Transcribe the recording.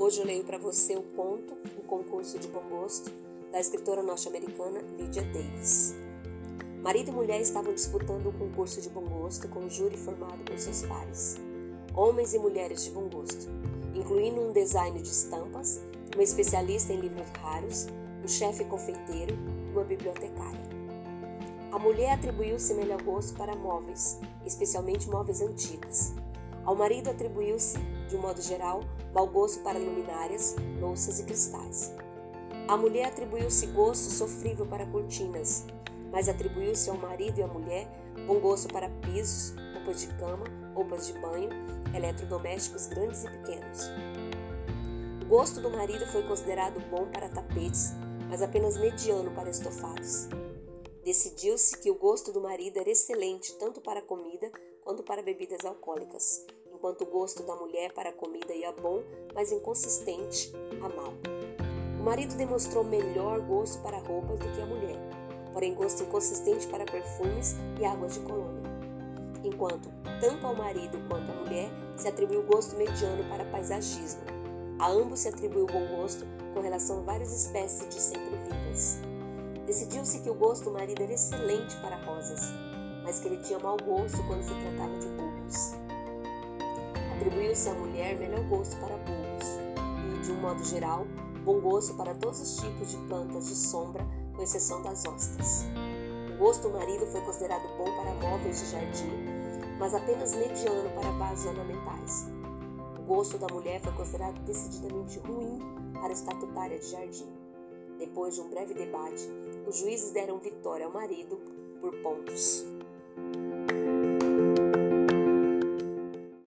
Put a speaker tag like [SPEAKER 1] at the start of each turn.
[SPEAKER 1] Hoje eu leio para você o conto O Concurso de Bom Gosto, da escritora norte-americana Lydia Davis. Marido e mulher estavam disputando o concurso de bom gosto com um júri formado por seus pares, homens e mulheres de bom gosto, incluindo um designer de estampas, uma especialista em livros raros, um chefe confeiteiro e uma bibliotecária. A mulher atribuiu-se melhor gosto para móveis, especialmente móveis antigos. Ao marido atribuiu-se, de um modo geral, mau gosto para luminárias, louças e cristais. A mulher atribuiu-se gosto sofrível para cortinas, mas atribuiu-se ao marido e à mulher bom gosto para pisos, roupas de cama, roupas de banho, eletrodomésticos grandes e pequenos. O gosto do marido foi considerado bom para tapetes, mas apenas mediano para estofados. Decidiu-se que o gosto do marido era excelente tanto para comida quanto para bebidas alcoólicas, enquanto o gosto da mulher para a comida ia bom, mas inconsistente a mal. O marido demonstrou melhor gosto para roupas do que a mulher, porém gosto inconsistente para perfumes e águas de colônia. Enquanto tanto ao marido quanto à mulher se atribuiu gosto mediano para paisagismo. A ambos se atribuiu bom gosto com relação a várias espécies de sempre-vivas. Decidiu-se que o gosto do marido era excelente para rosas, mas que ele tinha mau gosto quando se tratava de bulbos. Atribuiu-se à mulher melhor gosto para bulbos e, de um modo geral, bom gosto para todos os tipos de plantas de sombra, com exceção das hostas. O gosto do marido foi considerado bom para móveis de jardim, mas apenas mediano para vasos ornamentais. O gosto da mulher foi considerado decididamente ruim para a estatutária de jardim. Depois de um breve debate, os juízes deram vitória ao marido por pontos.